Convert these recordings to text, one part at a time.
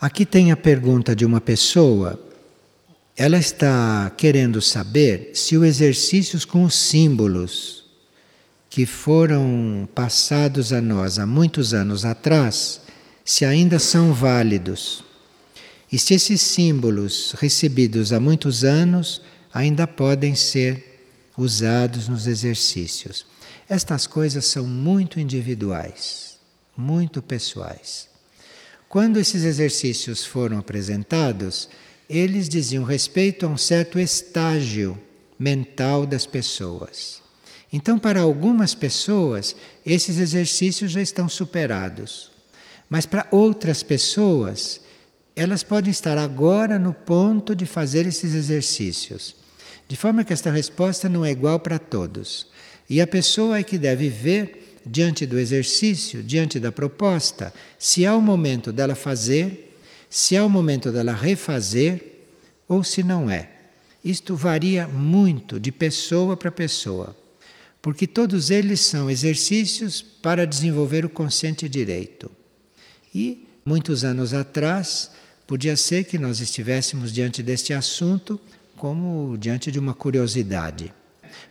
Aqui tem a pergunta de uma pessoa. Ela está querendo saber se os exercícios com os símbolos que foram passados a nós há muitos anos atrás, se ainda são válidos. E se esses símbolos recebidos há muitos anos ainda podem ser usados nos exercícios. Estas coisas são muito individuais, muito pessoais. Quando esses exercícios foram apresentados, eles diziam respeito a um certo estágio mental das pessoas. Então, para algumas pessoas, esses exercícios já estão superados. Mas para outras pessoas, elas podem estar agora no ponto de fazer esses exercícios. De forma que esta resposta não é igual para todos. E a pessoa é que deve ver diante do exercício, diante da proposta, se há o momento dela fazer, se há o momento dela refazer ou se não é. Isto varia muito de pessoa para pessoa, porque todos eles são exercícios para desenvolver o consciente direito. E muitos anos atrás, podia ser que nós estivéssemos diante deste assunto como diante de uma curiosidade.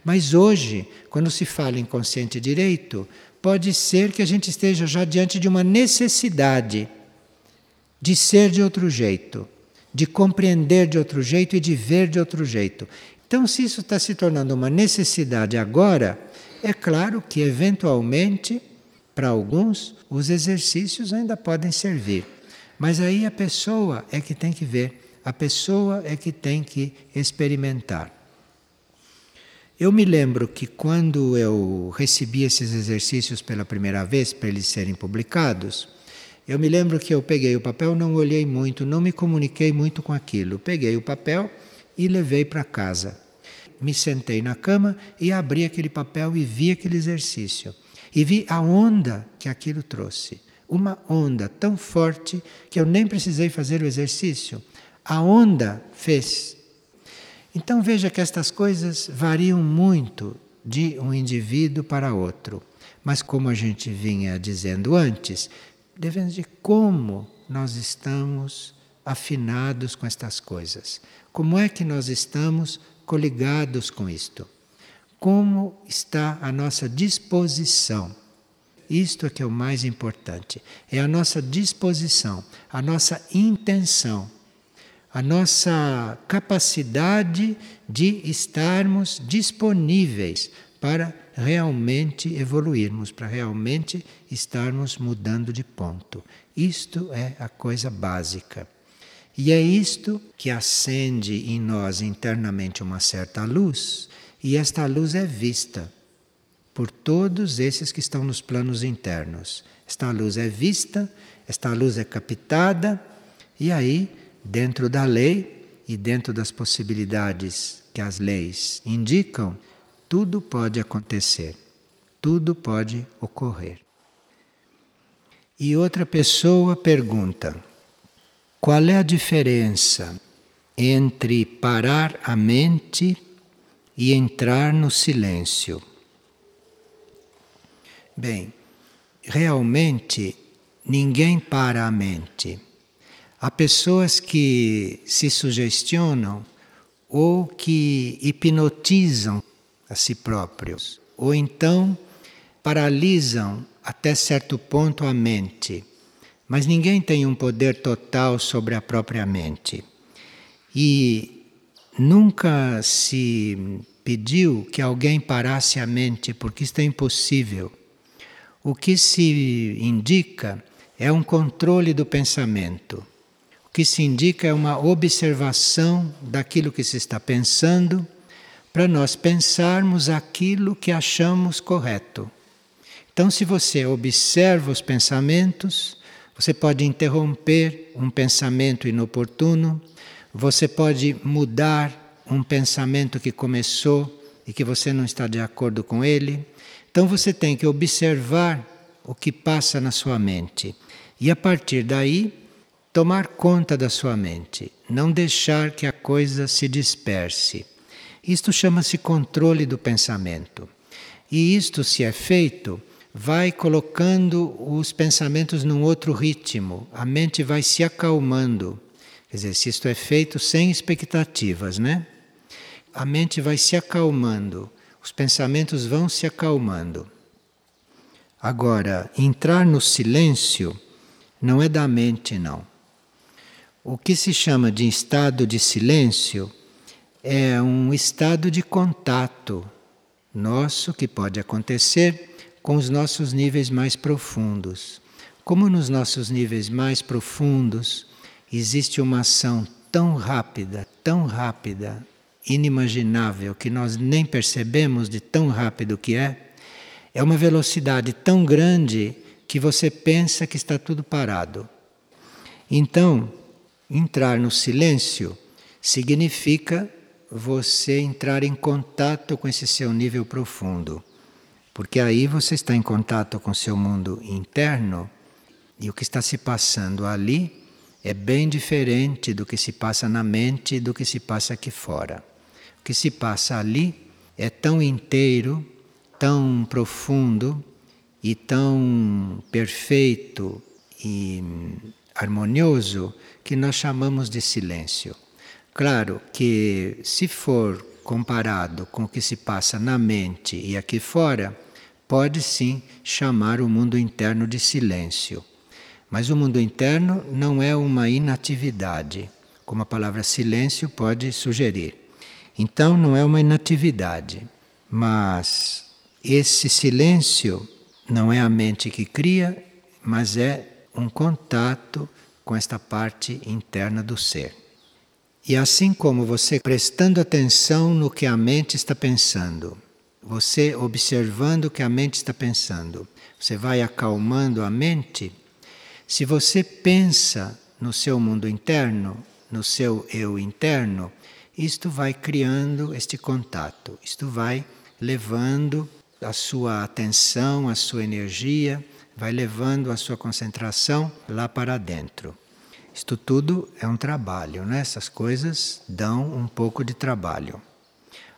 Mas hoje, quando se fala em consciente direito, pode ser que a gente esteja já diante de uma necessidade de ser de outro jeito, de compreender de outro jeito e de ver de outro jeito. Então, se isso está se tornando uma necessidade agora, é claro que, eventualmente, para alguns, os exercícios ainda podem servir. Mas aí a pessoa é que tem que ver, a pessoa é que tem que experimentar. Eu me lembro que quando eu recebi esses exercícios pela primeira vez para eles serem publicados, eu me lembro que eu peguei o papel, não olhei muito, não me comuniquei muito com aquilo. Peguei o papel e levei para casa. Me sentei na cama e abri aquele papel e vi aquele exercício. E vi a onda que aquilo trouxe. Uma onda tão forte que eu nem precisei fazer o exercício. A onda fez então veja que estas coisas variam muito de um indivíduo para outro. Mas como a gente vinha dizendo antes, devemos de como nós estamos afinados com estas coisas. Como é que nós estamos coligados com isto? Como está a nossa disposição? Isto é que é o mais importante. É a nossa disposição, a nossa intenção a nossa capacidade de estarmos disponíveis para realmente evoluirmos, para realmente estarmos mudando de ponto. Isto é a coisa básica. E é isto que acende em nós internamente uma certa luz, e esta luz é vista por todos esses que estão nos planos internos. Esta luz é vista, esta luz é captada, e aí dentro da lei e dentro das possibilidades que as leis indicam, tudo pode acontecer, tudo pode ocorrer. E outra pessoa pergunta: qual é a diferença entre parar a mente e entrar no silêncio? Bem, realmente ninguém para a mente. Há pessoas que se sugestionam ou que hipnotizam a si próprios, ou então paralisam até certo ponto a mente. Mas ninguém tem um poder total sobre a própria mente. E nunca se pediu que alguém parasse a mente, porque isto é impossível. O que se indica é um controle do pensamento. Que se indica é uma observação daquilo que se está pensando, para nós pensarmos aquilo que achamos correto. Então, se você observa os pensamentos, você pode interromper um pensamento inoportuno, você pode mudar um pensamento que começou e que você não está de acordo com ele. Então, você tem que observar o que passa na sua mente. E a partir daí, tomar conta da sua mente, não deixar que a coisa se disperse. Isto chama-se controle do pensamento. E isto se é feito vai colocando os pensamentos num outro ritmo, a mente vai se acalmando. Quer dizer, se isto é feito sem expectativas, né? A mente vai se acalmando, os pensamentos vão se acalmando. Agora, entrar no silêncio não é da mente, não. O que se chama de estado de silêncio é um estado de contato nosso que pode acontecer com os nossos níveis mais profundos. Como nos nossos níveis mais profundos existe uma ação tão rápida, tão rápida, inimaginável, que nós nem percebemos de tão rápido que é, é uma velocidade tão grande que você pensa que está tudo parado. Então, entrar no silêncio significa você entrar em contato com esse seu nível profundo. Porque aí você está em contato com o seu mundo interno e o que está se passando ali é bem diferente do que se passa na mente e do que se passa aqui fora. O que se passa ali é tão inteiro, tão profundo e tão perfeito e harmonioso que nós chamamos de silêncio. Claro que, se for comparado com o que se passa na mente e aqui fora, pode sim chamar o mundo interno de silêncio. Mas o mundo interno não é uma inatividade, como a palavra silêncio pode sugerir. Então, não é uma inatividade, mas esse silêncio não é a mente que cria, mas é um contato com esta parte interna do ser. E assim como você prestando atenção no que a mente está pensando, você observando o que a mente está pensando, você vai acalmando a mente. Se você pensa no seu mundo interno, no seu eu interno, isto vai criando este contato, isto vai levando a sua atenção, a sua energia, vai levando a sua concentração lá para dentro. Isto tudo é um trabalho, né? essas coisas dão um pouco de trabalho.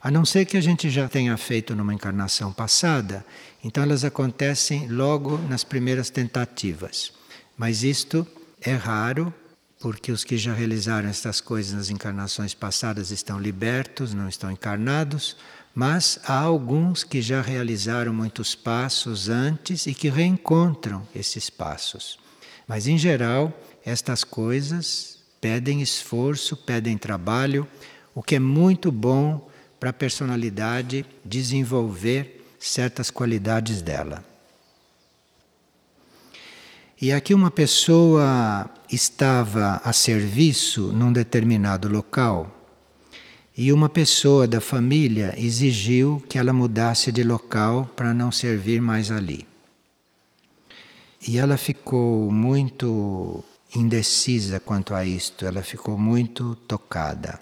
A não ser que a gente já tenha feito numa encarnação passada, então elas acontecem logo nas primeiras tentativas. Mas isto é raro, porque os que já realizaram estas coisas nas encarnações passadas estão libertos, não estão encarnados, mas há alguns que já realizaram muitos passos antes e que reencontram esses passos. Mas, em geral, estas coisas pedem esforço, pedem trabalho, o que é muito bom para a personalidade desenvolver certas qualidades dela. E aqui uma pessoa estava a serviço num determinado local e uma pessoa da família exigiu que ela mudasse de local para não servir mais ali. E ela ficou muito indecisa quanto a isto, ela ficou muito tocada.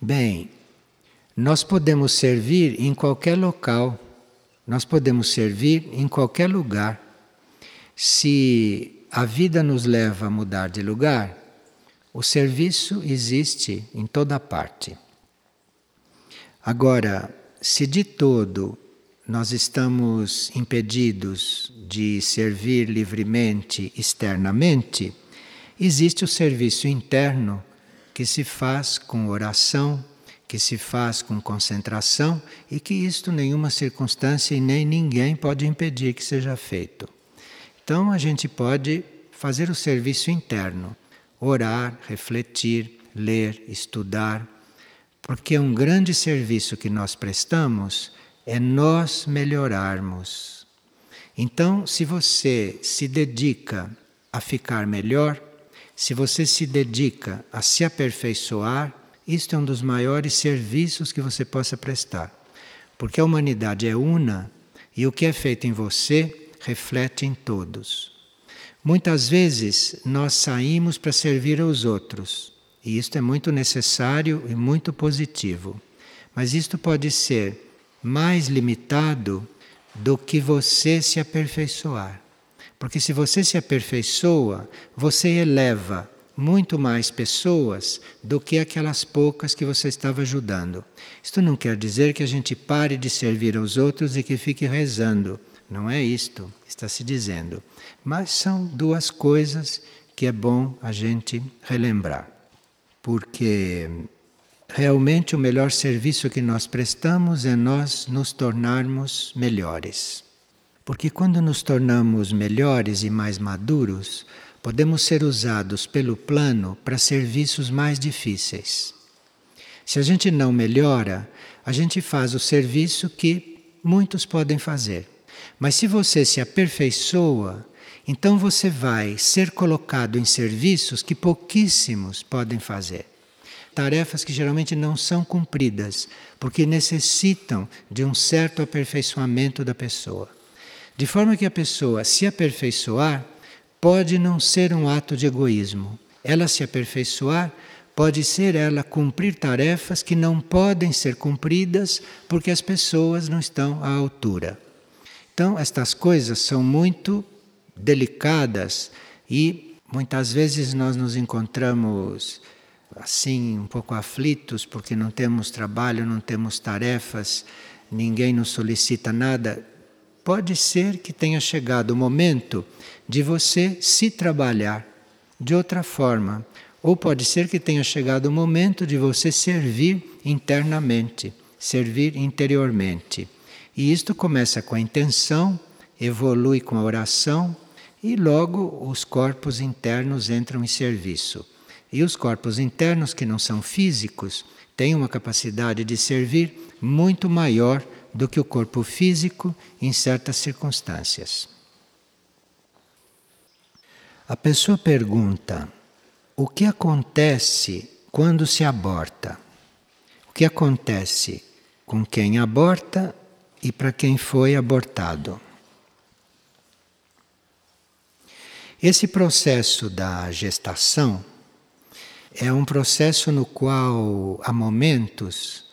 Bem, nós podemos servir em qualquer local, nós podemos servir em qualquer lugar. Se a vida nos leva a mudar de lugar, o serviço existe em toda parte. Agora, se de todo nós estamos impedidos de servir livremente externamente, existe o serviço interno que se faz com oração, que se faz com concentração e que isto nenhuma circunstância e nem ninguém pode impedir que seja feito. Então a gente pode fazer o serviço interno, orar, refletir, ler, estudar, porque um grande serviço que nós prestamos é nós melhorarmos. Então, se você se dedica a ficar melhor, se você se dedica a se aperfeiçoar, isto é um dos maiores serviços que você possa prestar. Porque a humanidade é una e o que é feito em você reflete em todos. Muitas vezes nós saímos para servir aos outros, e isto é muito necessário e muito positivo. Mas isto pode ser mais limitado do que você se aperfeiçoar. Porque se você se aperfeiçoa, você eleva muito mais pessoas do que aquelas poucas que você estava ajudando. Isto não quer dizer que a gente pare de servir aos outros e que fique rezando. Não é isto está se dizendo. Mas são duas coisas que é bom a gente relembrar. Porque realmente o melhor serviço que nós prestamos é nós nos tornarmos melhores. Porque quando nos tornamos melhores e mais maduros, podemos ser usados pelo plano para serviços mais difíceis. Se a gente não melhora, a gente faz o serviço que muitos podem fazer. Mas se você se aperfeiçoa, então você vai ser colocado em serviços que pouquíssimos podem fazer. Tarefas que geralmente não são cumpridas, porque necessitam de um certo aperfeiçoamento da pessoa. De forma que a pessoa se aperfeiçoar, pode não ser um ato de egoísmo. Ela se aperfeiçoar pode ser ela cumprir tarefas que não podem ser cumpridas porque as pessoas não estão à altura. Então, estas coisas são muito delicadas e muitas vezes nós nos encontramos assim, um pouco aflitos porque não temos trabalho, não temos tarefas, ninguém nos solicita nada. Pode ser que tenha chegado o momento de você se trabalhar de outra forma. Ou pode ser que tenha chegado o momento de você servir internamente, servir interiormente. E isto começa com a intenção, evolui com a oração e logo os corpos internos entram em serviço. E os corpos internos, que não são físicos, têm uma capacidade de servir muito maior do que o corpo físico em certas circunstâncias. A pessoa pergunta: o que acontece quando se aborta? O que acontece com quem aborta e para quem foi abortado? Esse processo da gestação é um processo no qual há momentos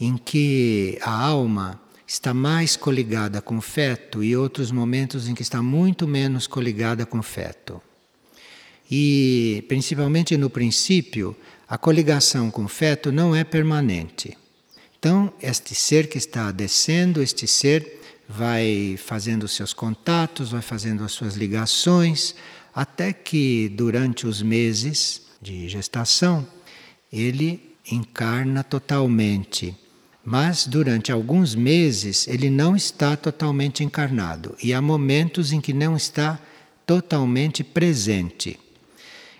em que a alma está mais coligada com o feto e outros momentos em que está muito menos coligada com o feto. E, principalmente no princípio, a coligação com o feto não é permanente. Então, este ser que está descendo, este ser vai fazendo seus contatos, vai fazendo as suas ligações, até que durante os meses de gestação ele encarna totalmente. Mas durante alguns meses ele não está totalmente encarnado e há momentos em que não está totalmente presente.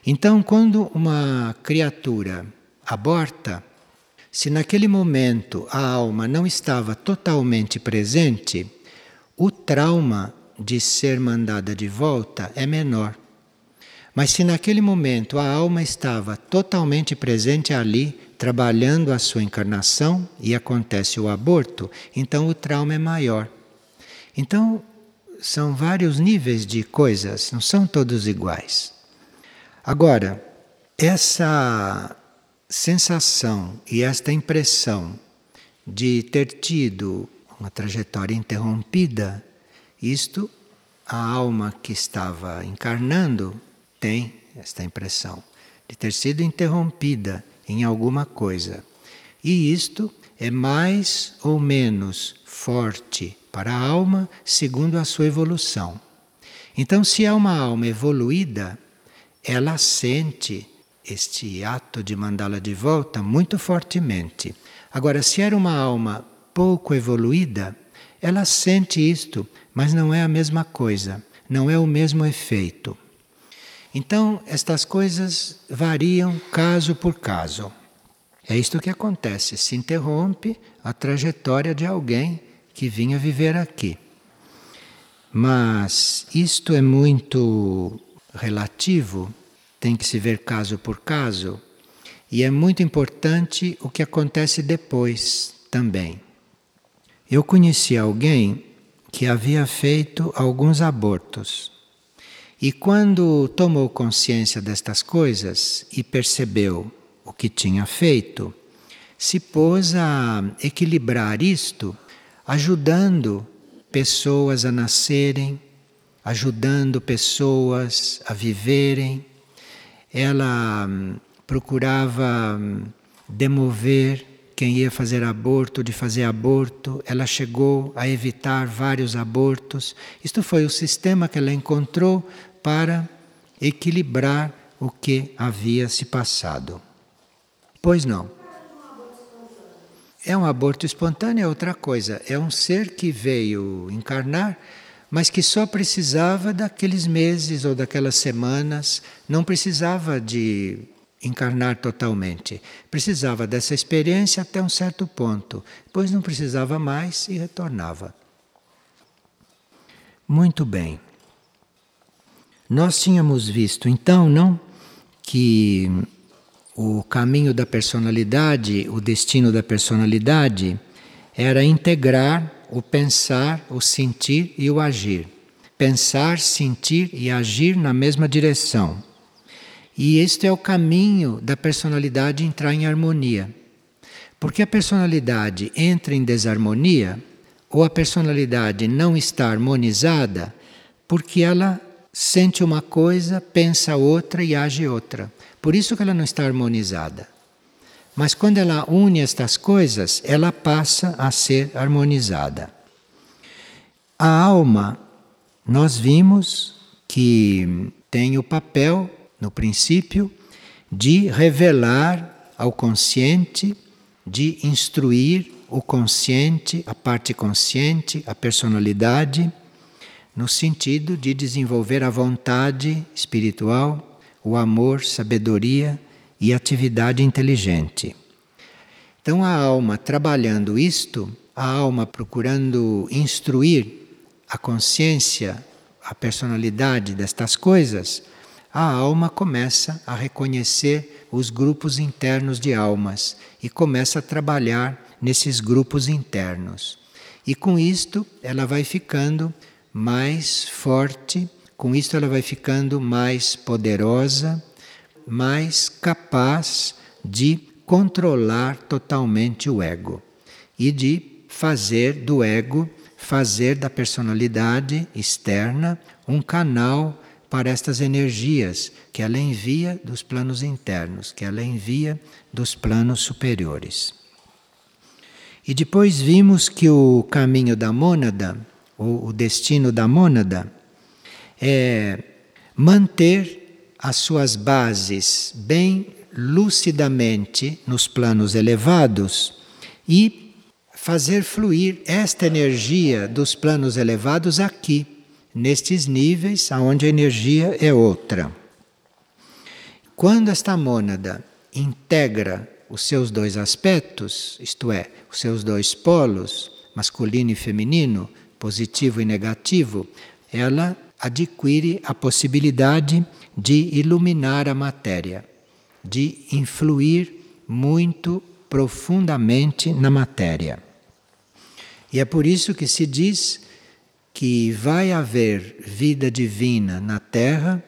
Então, quando uma criatura aborta, se naquele momento a alma não estava totalmente presente, o trauma de ser mandada de volta é menor. Mas se naquele momento a alma estava totalmente presente ali, trabalhando a sua encarnação e acontece o aborto, então o trauma é maior. Então, são vários níveis de coisas, não são todos iguais. Agora, essa sensação e esta impressão de ter tido uma trajetória interrompida, isto a alma que estava encarnando tem esta impressão de ter sido interrompida em alguma coisa. E isto é mais ou menos forte para a alma segundo a sua evolução. Então, se é uma alma evoluída, ela sente este ato de mandá-la de volta muito fortemente. Agora, se era uma alma pouco evoluída, ela sente isto, mas não é a mesma coisa, não é o mesmo efeito. Então, estas coisas variam caso por caso. É isto que acontece, se interrompe a trajetória de alguém que vinha viver aqui. Mas isto é muito relativo, tem que se ver caso por caso, e é muito importante o que acontece depois também. Eu conheci alguém que havia feito alguns abortos. E quando tomou consciência destas coisas e percebeu o que tinha feito, se pôs a equilibrar isto, ajudando pessoas a nascerem, ajudando pessoas a viverem. Ela hum, procurava hum, demover quem ia fazer aborto de fazer aborto, ela chegou a evitar vários abortos. Isto foi o sistema que ela encontrou para equilibrar o que havia se passado. Pois não. É um aborto espontâneo, é outra coisa. É um ser que veio encarnar, mas que só precisava daqueles meses ou daquelas semanas, não precisava de encarnar totalmente. Precisava dessa experiência até um certo ponto, depois não precisava mais e retornava. Muito bem. Nós tínhamos visto então, não, que o caminho da personalidade, o destino da personalidade, era integrar o pensar, o sentir e o agir. Pensar, sentir e agir na mesma direção. E este é o caminho da personalidade entrar em harmonia. Porque a personalidade entra em desarmonia, ou a personalidade não está harmonizada, porque ela sente uma coisa, pensa outra e age outra. Por isso que ela não está harmonizada. Mas quando ela une estas coisas, ela passa a ser harmonizada. A alma, nós vimos que tem o papel no princípio, de revelar ao consciente, de instruir o consciente, a parte consciente, a personalidade, no sentido de desenvolver a vontade espiritual, o amor, sabedoria e atividade inteligente. Então, a alma trabalhando isto, a alma procurando instruir a consciência, a personalidade destas coisas, a alma começa a reconhecer os grupos internos de almas e começa a trabalhar nesses grupos internos. E com isto ela vai ficando mais forte, com isto ela vai ficando mais poderosa, mais capaz de controlar totalmente o ego e de fazer do ego, fazer da personalidade externa um canal para estas energias que ela envia dos planos internos, que ela envia dos planos superiores. E depois vimos que o caminho da mônada, ou o destino da mônada, é manter as suas bases bem lucidamente nos planos elevados e fazer fluir esta energia dos planos elevados aqui nestes níveis aonde a energia é outra. Quando esta mônada integra os seus dois aspectos, isto é, os seus dois polos, masculino e feminino, positivo e negativo, ela adquire a possibilidade de iluminar a matéria, de influir muito profundamente na matéria. E é por isso que se diz que vai haver vida divina na Terra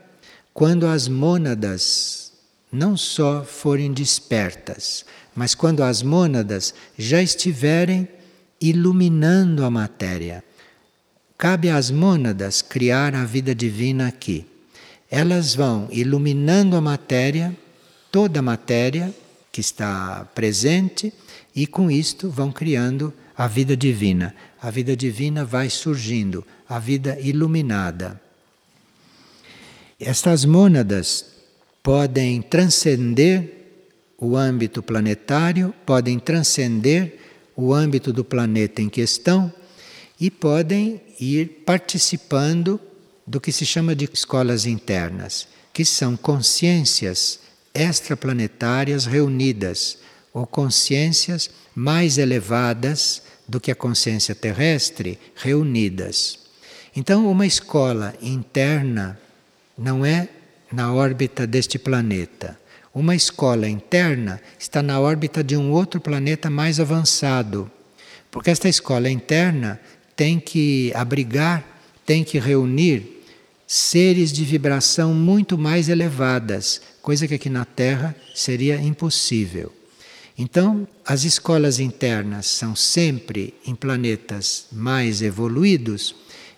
quando as mônadas não só forem despertas, mas quando as mônadas já estiverem iluminando a matéria. Cabe às mônadas criar a vida divina aqui. Elas vão iluminando a matéria, toda a matéria que está presente, e com isto vão criando a vida divina. A vida divina vai surgindo, a vida iluminada. Estas mônadas podem transcender o âmbito planetário, podem transcender o âmbito do planeta em questão e podem ir participando do que se chama de escolas internas, que são consciências extraplanetárias reunidas ou consciências mais elevadas do que a consciência terrestre reunidas. Então, uma escola interna não é na órbita deste planeta. Uma escola interna está na órbita de um outro planeta mais avançado. Porque esta escola interna tem que abrigar, tem que reunir seres de vibração muito mais elevadas, coisa que aqui na Terra seria impossível. Então, as escolas internas são sempre em planetas mais evoluídos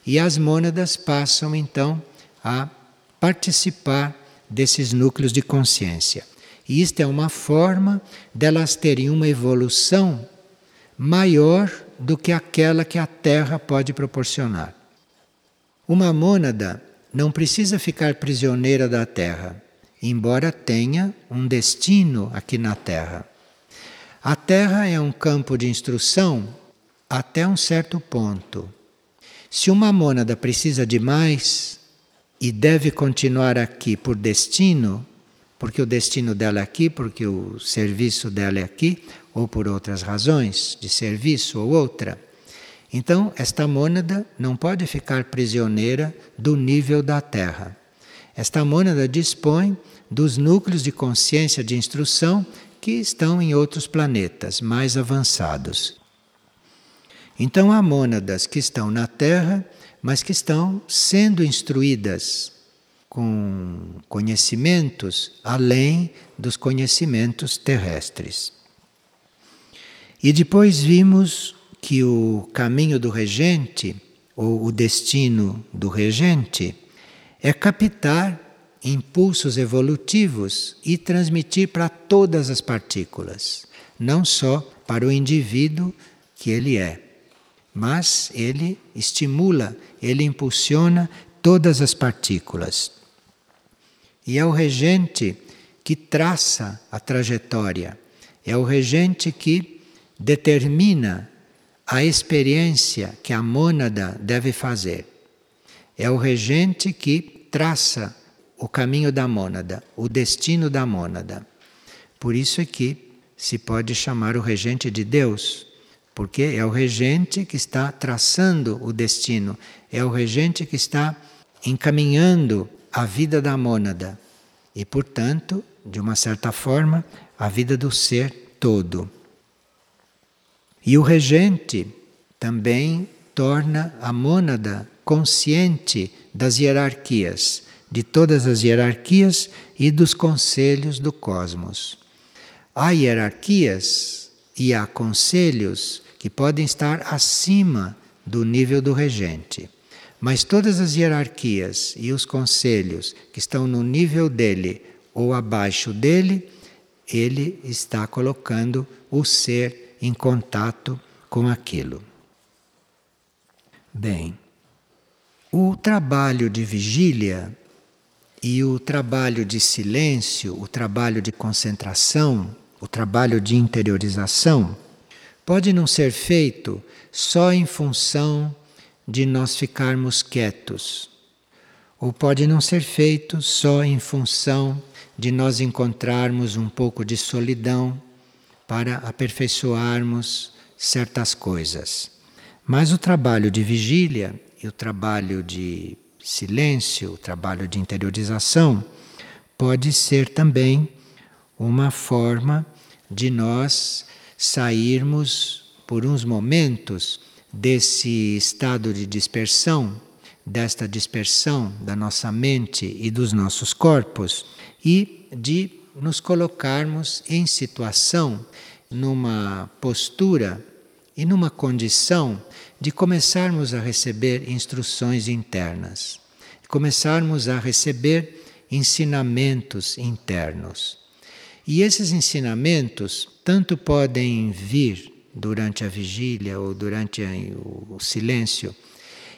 e as mônadas passam então a participar desses núcleos de consciência. E isto é uma forma delas terem uma evolução maior do que aquela que a Terra pode proporcionar. Uma mônada não precisa ficar prisioneira da Terra, embora tenha um destino aqui na Terra. A Terra é um campo de instrução até um certo ponto. Se uma mônada precisa de mais e deve continuar aqui por destino, porque o destino dela é aqui, porque o serviço dela é aqui, ou por outras razões de serviço ou outra, então esta mônada não pode ficar prisioneira do nível da Terra. Esta mônada dispõe dos núcleos de consciência de instrução que estão em outros planetas mais avançados. Então há mônadas que estão na Terra, mas que estão sendo instruídas com conhecimentos além dos conhecimentos terrestres. E depois vimos que o caminho do regente, ou o destino do regente, é captar impulsos evolutivos e transmitir para todas as partículas, não só para o indivíduo que ele é mas ele estimula, ele impulsiona todas as partículas. E é o regente que traça a trajetória, é o regente que determina a experiência que a mônada deve fazer. É o regente que traça o caminho da mônada, o destino da mônada. Por isso é que se pode chamar o regente de Deus, porque é o regente que está traçando o destino, é o regente que está encaminhando a vida da mônada e, portanto, de uma certa forma, a vida do ser todo. E o regente também torna a mônada consciente das hierarquias, de todas as hierarquias e dos conselhos do cosmos. Há hierarquias e há conselhos que podem estar acima do nível do regente. Mas todas as hierarquias e os conselhos que estão no nível dele ou abaixo dele, ele está colocando o ser em contato com aquilo. Bem, o trabalho de vigília e o trabalho de silêncio, o trabalho de concentração, o trabalho de interiorização, pode não ser feito só em função de nós ficarmos quietos, ou pode não ser feito só em função de nós encontrarmos um pouco de solidão para aperfeiçoarmos certas coisas. Mas o trabalho de vigília e o trabalho de silêncio, o trabalho de interiorização, pode ser também uma forma de nós sairmos por uns momentos desse estado de dispersão, desta dispersão da nossa mente e dos nossos corpos e de nos colocarmos em situação, numa postura e numa condição de começarmos a receber instruções internas, começarmos a receber ensinamentos internos. E esses ensinamentos tanto podem vir durante a vigília ou durante o silêncio,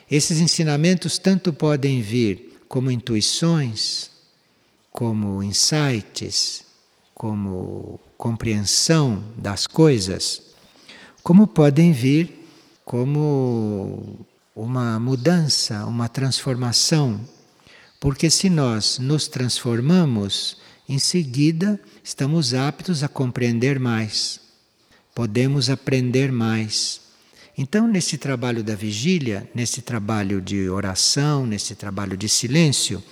esses ensinamentos tanto podem vir como intuições, como insights, como compreensão das coisas, como podem vir como uma mudança, uma transformação. Porque se nós nos transformamos, em seguida estamos aptos a compreender mais, podemos aprender mais. Então, nesse trabalho da vigília, nesse trabalho de oração, nesse trabalho de silêncio,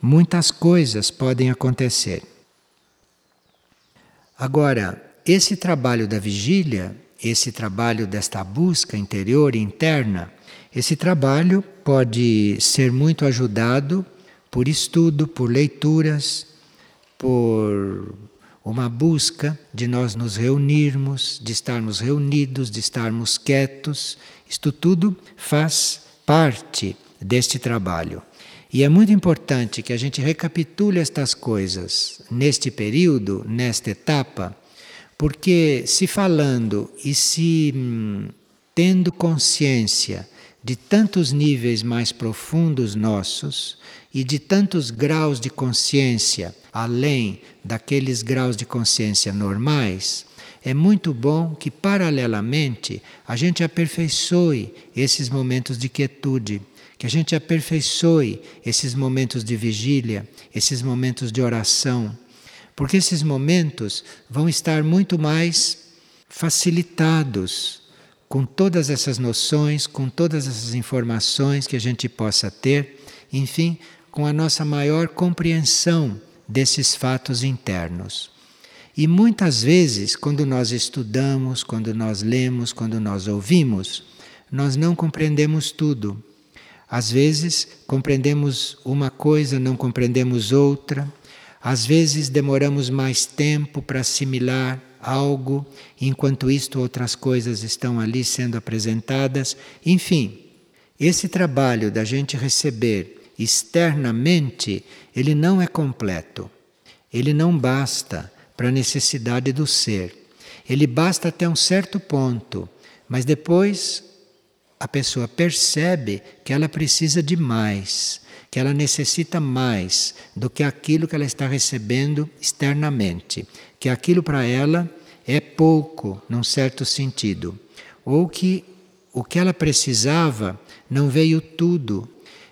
muitas coisas podem acontecer. Agora, esse trabalho da vigília, esse trabalho desta busca interior e interna, esse trabalho pode ser muito ajudado por estudo, por leituras, por uma busca de nós nos reunirmos, de estarmos reunidos, de estarmos quietos. Isto tudo faz parte deste trabalho. E é muito importante que a gente recapitule estas coisas neste período, nesta etapa, porque se falando e se hum, tendo consciência de tantos níveis mais profundos nossos e de tantos graus de consciência além daqueles graus de consciência normais, é muito bom que, paralelamente, a gente aperfeiçoe esses momentos de quietude, que a gente aperfeiçoe esses momentos de vigília, esses momentos de oração, porque esses momentos vão estar muito mais facilitados com todas essas noções, com todas essas informações que a gente possa ter, enfim, com a nossa maior compreensão desses fatos internos. E muitas vezes, quando nós estudamos, quando nós lemos, quando nós ouvimos, nós não compreendemos tudo. Às vezes, compreendemos uma coisa, não compreendemos outra. Às vezes, demoramos mais tempo para assimilar algo, enquanto isto outras coisas estão ali sendo apresentadas. Enfim, esse trabalho da gente receber externamente, ele não é completo. Ele não basta para a necessidade do ser. Ele basta até um certo ponto, mas depois a pessoa percebe que ela precisa de mais, que ela necessita mais do que aquilo que ela está recebendo externamente, que aquilo para ela é pouco, num certo sentido, ou que o que ela precisava não veio tudo.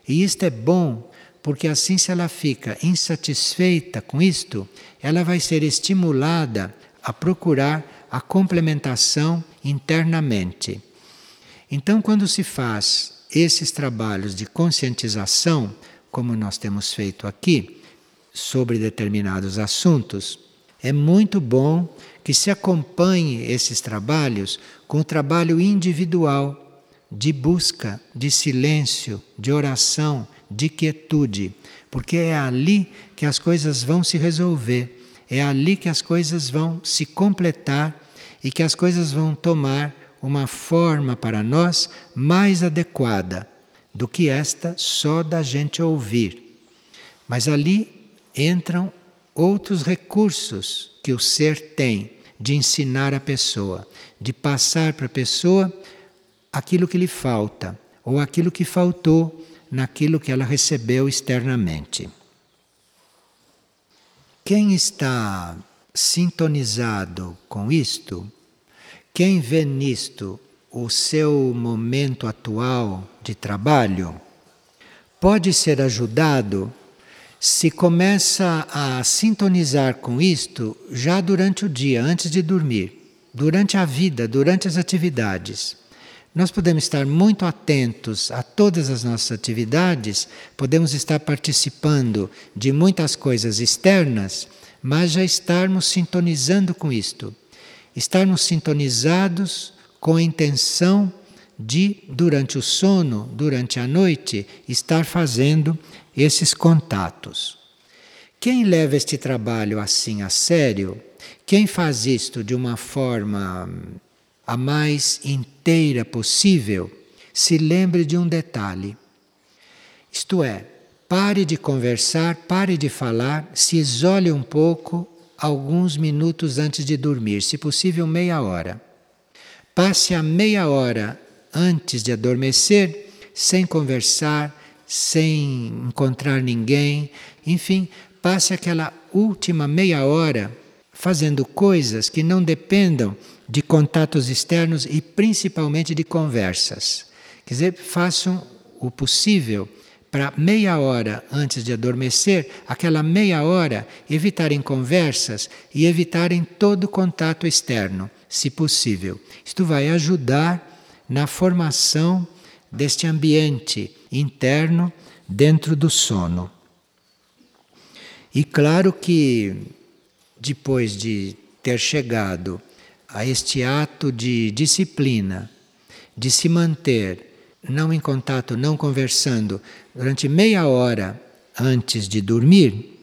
E isto é bom, porque assim, se ela fica insatisfeita com isto, ela vai ser estimulada a procurar a complementação internamente. Então, quando se faz esses trabalhos de conscientização, como nós temos feito aqui, sobre determinados assuntos, é muito bom que se acompanhe esses trabalhos com o trabalho individual de busca, de silêncio, de oração, de quietude, porque é ali que as coisas vão se resolver, é ali que as coisas vão se completar e que as coisas vão tomar uma forma para nós mais adequada do que esta só da gente ouvir. Mas ali entram outros recursos que o ser tem de ensinar a pessoa, de passar para a pessoa aquilo que lhe falta ou aquilo que faltou naquilo que ela recebeu externamente. Quem está sintonizado com isto, quem vê nisto o seu momento atual de trabalho, pode ser ajudado se começa a sintonizar com isto já durante o dia, antes de dormir, durante a vida, durante as atividades. Nós podemos estar muito atentos a todas as nossas atividades, podemos estar participando de muitas coisas externas, mas já estarmos sintonizando com isto. Estarmos sintonizados com a intenção de, durante o sono, durante a noite, estar fazendo esses contatos. Quem leva este trabalho assim a sério, quem faz isto de uma forma a mais inteira possível, se lembre de um detalhe. Isto é, pare de conversar, pare de falar, se isole um pouco alguns minutos antes de dormir, se possível meia hora. Passe a meia hora antes de adormecer, sem conversar, sem encontrar ninguém, enfim, passe aquela última meia hora fazendo coisas que não dependam de contatos externos e principalmente de conversas. Quer dizer, façam o possível para meia hora antes de adormecer, aquela meia hora, evitarem conversas e evitarem todo contato externo, se possível. Isto vai ajudar na formação deste ambiente interno dentro do sono. E claro que depois de ter chegado a este ato de disciplina, de se manter não em contato, não conversando, durante meia hora antes de dormir,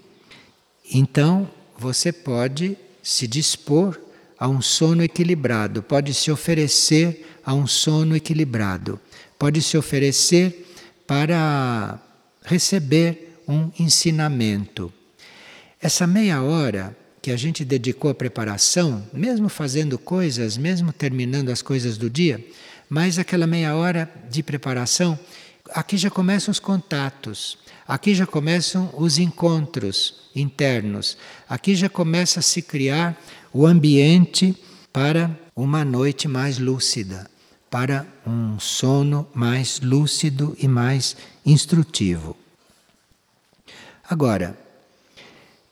então você pode se dispor a um sono equilibrado, pode se oferecer a um sono equilibrado, pode se oferecer para receber um ensinamento. Essa meia hora que a gente dedicou à preparação, mesmo fazendo coisas, mesmo terminando as coisas do dia, mas aquela meia hora de preparação, aqui já começam os contatos, aqui já começam os encontros internos, aqui já começa a se criar o ambiente para uma noite mais lúcida, para um sono mais lúcido e mais instrutivo. Agora,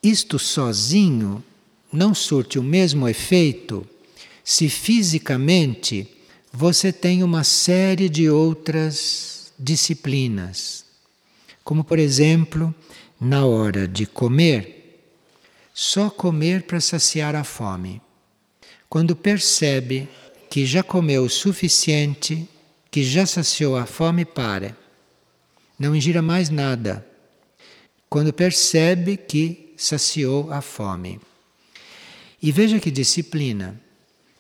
isto sozinho não surte o mesmo efeito se fisicamente você tem uma série de outras disciplinas. Como, por exemplo, na hora de comer, só comer para saciar a fome. Quando percebe que já comeu o suficiente, que já saciou a fome, para. Não ingira mais nada quando percebe que saciou a fome. E veja que disciplina.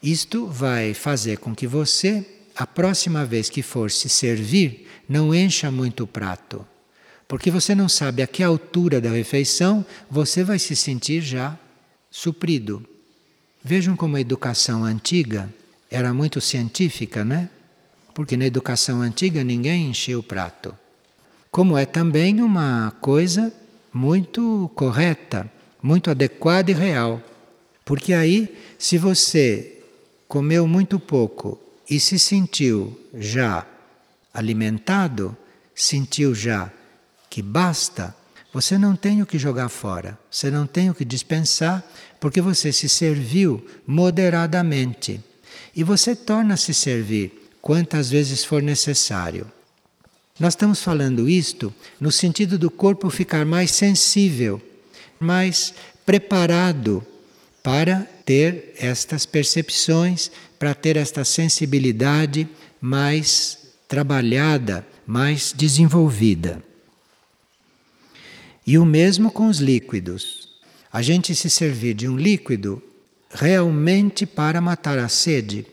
Isto vai fazer com que você, a próxima vez que for se servir, não encha muito o prato. Porque você não sabe a que altura da refeição você vai se sentir já suprido. Vejam como a educação antiga era muito científica, né? Porque na educação antiga ninguém enchia o prato como é também uma coisa muito correta, muito adequada e real. Porque aí, se você comeu muito pouco e se sentiu já alimentado, sentiu já que basta, você não tem o que jogar fora, você não tem o que dispensar, porque você se serviu moderadamente. E você torna a se servir quantas vezes for necessário. Nós estamos falando isto no sentido do corpo ficar mais sensível, mais preparado para ter estas percepções, para ter esta sensibilidade mais trabalhada, mais desenvolvida. E o mesmo com os líquidos. A gente se servir de um líquido realmente para matar a sede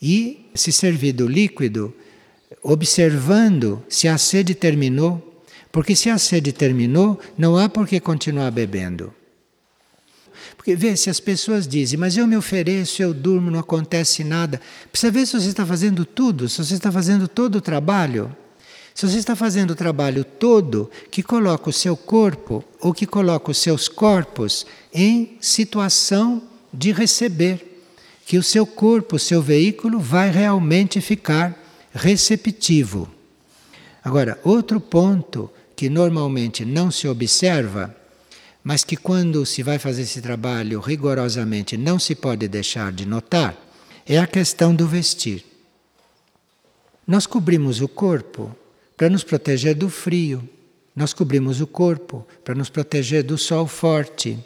e se servir do líquido observando se a sede terminou, porque se a sede terminou, não há por que continuar bebendo. Porque vê, se as pessoas dizem, mas eu me ofereço, eu durmo, não acontece nada, precisa ver se você está fazendo tudo, se você está fazendo todo o trabalho. Se você está fazendo o trabalho todo que coloca o seu corpo ou que coloca os seus corpos em situação de receber, que o seu corpo, o seu veículo vai realmente ficar receptivo. Agora, outro ponto que normalmente não se observa, mas que quando se vai fazer esse trabalho rigorosamente não se pode deixar de notar, é a questão do vestir. Nós cobrimos o corpo para nos proteger do frio, nós cobrimos o corpo para nos proteger do sol forte.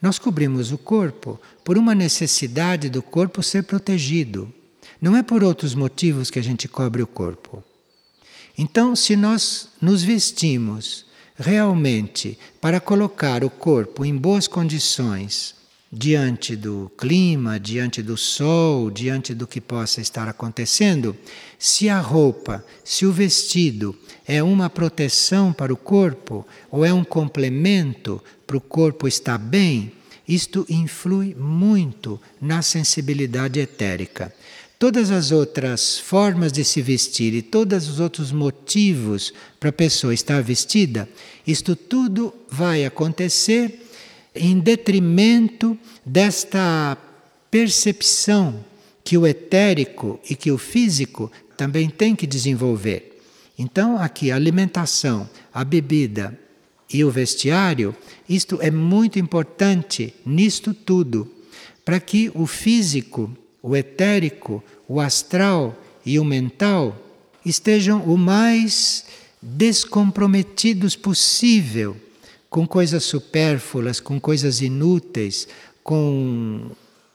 Nós cobrimos o corpo por uma necessidade do corpo ser protegido. Não é por outros motivos que a gente cobre o corpo. Então, se nós nos vestimos realmente para colocar o corpo em boas condições diante do clima, diante do sol, diante do que possa estar acontecendo, se a roupa, se o vestido é uma proteção para o corpo ou é um complemento para o corpo estar bem, isto influi muito na sensibilidade etérica. Todas as outras formas de se vestir e todos os outros motivos para a pessoa estar vestida, isto tudo vai acontecer em detrimento desta percepção que o etérico e que o físico também tem que desenvolver. Então, aqui a alimentação, a bebida e o vestiário, isto é muito importante nisto tudo, para que o físico o etérico, o astral e o mental estejam o mais descomprometidos possível com coisas supérfluas, com coisas inúteis, com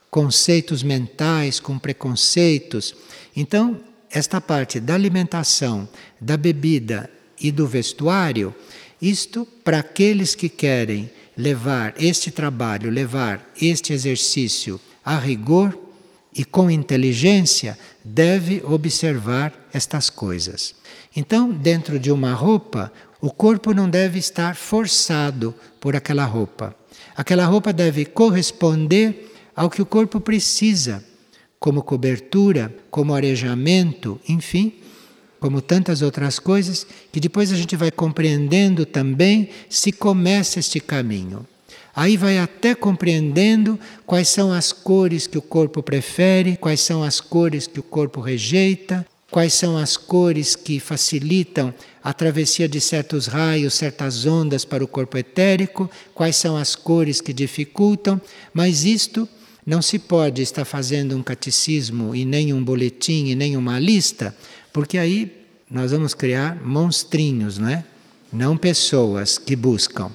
conceitos mentais, com preconceitos. Então, esta parte da alimentação, da bebida e do vestuário, isto para aqueles que querem levar este trabalho, levar este exercício a rigor, e com inteligência deve observar estas coisas. Então, dentro de uma roupa, O corpo não deve estar forçado por aquela roupa. Aquela roupa deve corresponder ao que o corpo precisa, como cobertura, como arejamento, enfim, como tantas outras coisas, que depois a gente vai compreendendo também se começa este caminho. Aí vai até compreendendo quais são as cores que o corpo prefere, quais são as cores que o corpo rejeita, quais são as cores que facilitam a travessia de certos raios, certas ondas para o corpo etérico, quais são as cores que dificultam, mas isto não se pode estar fazendo um catecismo e nem um boletim e nem uma lista, porque aí nós vamos criar monstrinhos, não é? Não pessoas que buscam.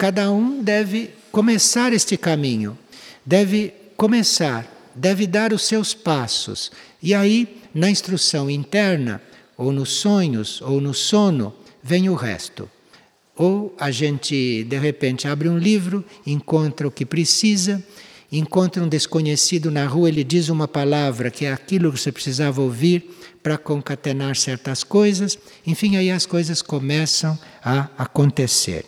Cada um deve começar este caminho, deve começar, deve dar os seus passos. E aí, na instrução interna, ou nos sonhos, ou no sono, vem o resto. Ou a gente, de repente, abre um livro, encontra o que precisa, encontra um desconhecido na rua, ele diz uma palavra que é aquilo que você precisava ouvir para concatenar certas coisas, enfim, aí as coisas começam a acontecer.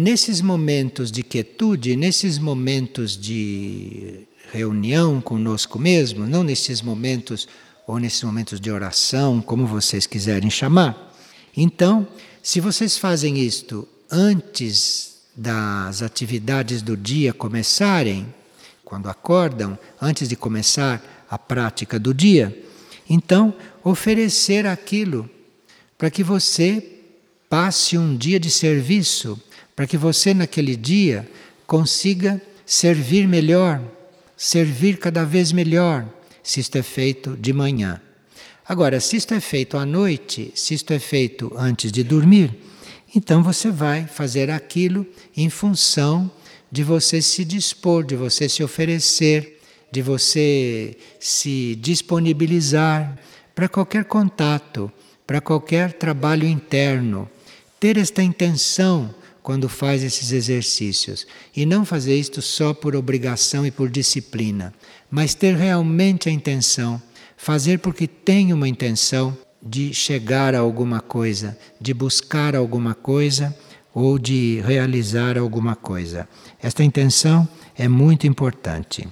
Nesses momentos de quietude, nesses momentos de reunião conosco mesmo, não nesses momentos ou nesses momentos de oração, como vocês quiserem chamar. Então, se vocês fazem isto antes das atividades do dia começarem, quando acordam, antes de começar a prática do dia, então oferecer aquilo para que você passe um dia de serviço para que você naquele dia consiga servir melhor, servir cada vez melhor, se isto é feito de manhã. Agora, se isto é feito à noite, se isto é feito antes de dormir, então você vai fazer aquilo em função de você se dispor, de você se oferecer, de você se disponibilizar para qualquer contato, para qualquer trabalho interno. Ter esta intenção quando faz esses exercícios. E não fazer isto só por obrigação e por disciplina, mas ter realmente a intenção, fazer porque tem uma intenção de chegar a alguma coisa, de buscar alguma coisa ou de realizar alguma coisa. Esta intenção é muito importante.